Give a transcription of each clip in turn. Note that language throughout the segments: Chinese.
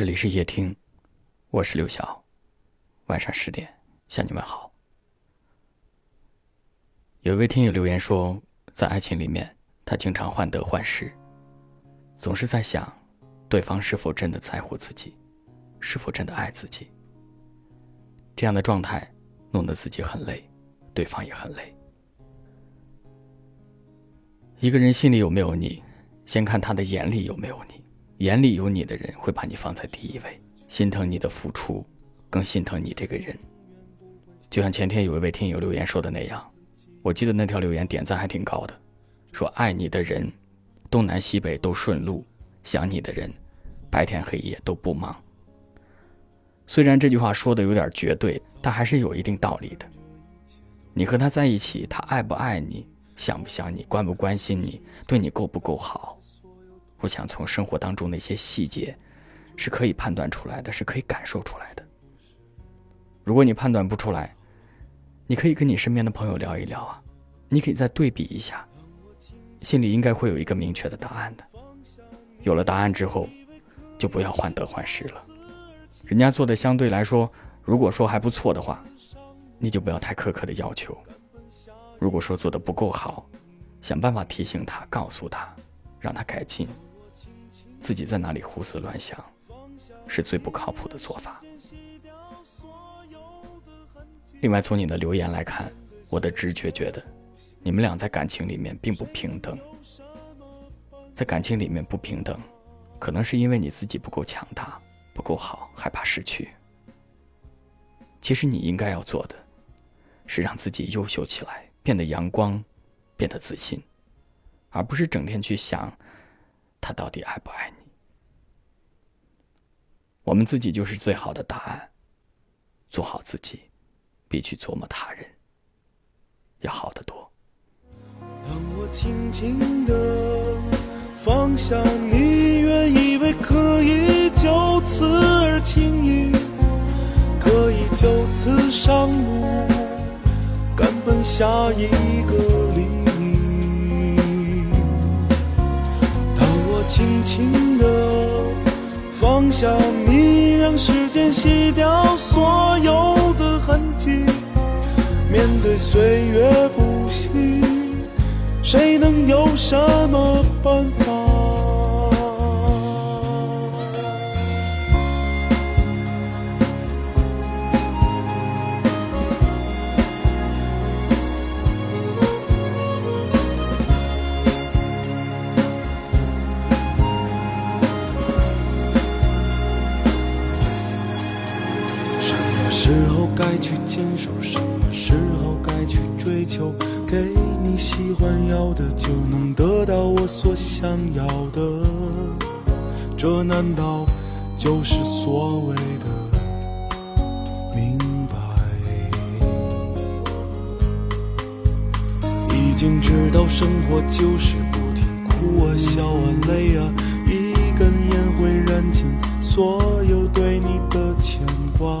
这里是夜听，我是刘晓。晚上十点向你们好。有一位听友留言说，在爱情里面，他经常患得患失，总是在想，对方是否真的在乎自己，是否真的爱自己。这样的状态弄得自己很累，对方也很累。一个人心里有没有你，先看他的眼里有没有你。眼里有你的人会把你放在第一位，心疼你的付出，更心疼你这个人。就像前天有一位听友留言说的那样，我记得那条留言点赞还挺高的，说爱你的人，东南西北都顺路；想你的人，白天黑夜都不忙。虽然这句话说的有点绝对，但还是有一定道理的。你和他在一起，他爱不爱你，想不想你，关不关心你，对你够不够好？我想从生活当中那些细节，是可以判断出来的，是可以感受出来的。如果你判断不出来，你可以跟你身边的朋友聊一聊啊，你可以再对比一下，心里应该会有一个明确的答案的。有了答案之后，就不要患得患失了。人家做的相对来说，如果说还不错的话，你就不要太苛刻的要求。如果说做的不够好，想办法提醒他，告诉他，让他改进。自己在哪里胡思乱想，是最不靠谱的做法。另外，从你的留言来看，我的直觉觉得，你们俩在感情里面并不平等。在感情里面不平等，可能是因为你自己不够强大，不够好，害怕失去。其实你应该要做的，是让自己优秀起来，变得阳光，变得自信，而不是整天去想。他到底爱不爱你？我们自己就是最好的答案。做好自己，比去琢磨他人要好得多。当我轻轻的放下你，原以为可以就此而轻易，可以就此上路，赶奔下一个轻轻地放下你，让时间洗掉所有的痕迹。面对岁月不息，谁能有什么办法？该去坚守，什么时候该去追求？给你喜欢要的，就能得到我所想要的。这难道就是所谓的明白？已经知道生活就是不停哭啊笑啊累啊，一根烟会燃尽所有对你的牵挂。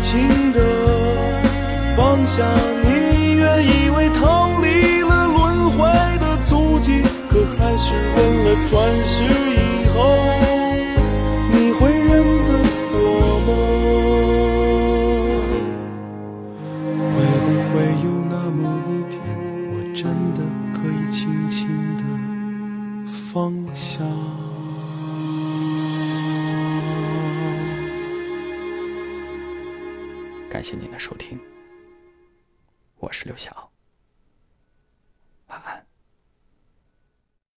轻的方向。感谢您的收听，我是刘晓。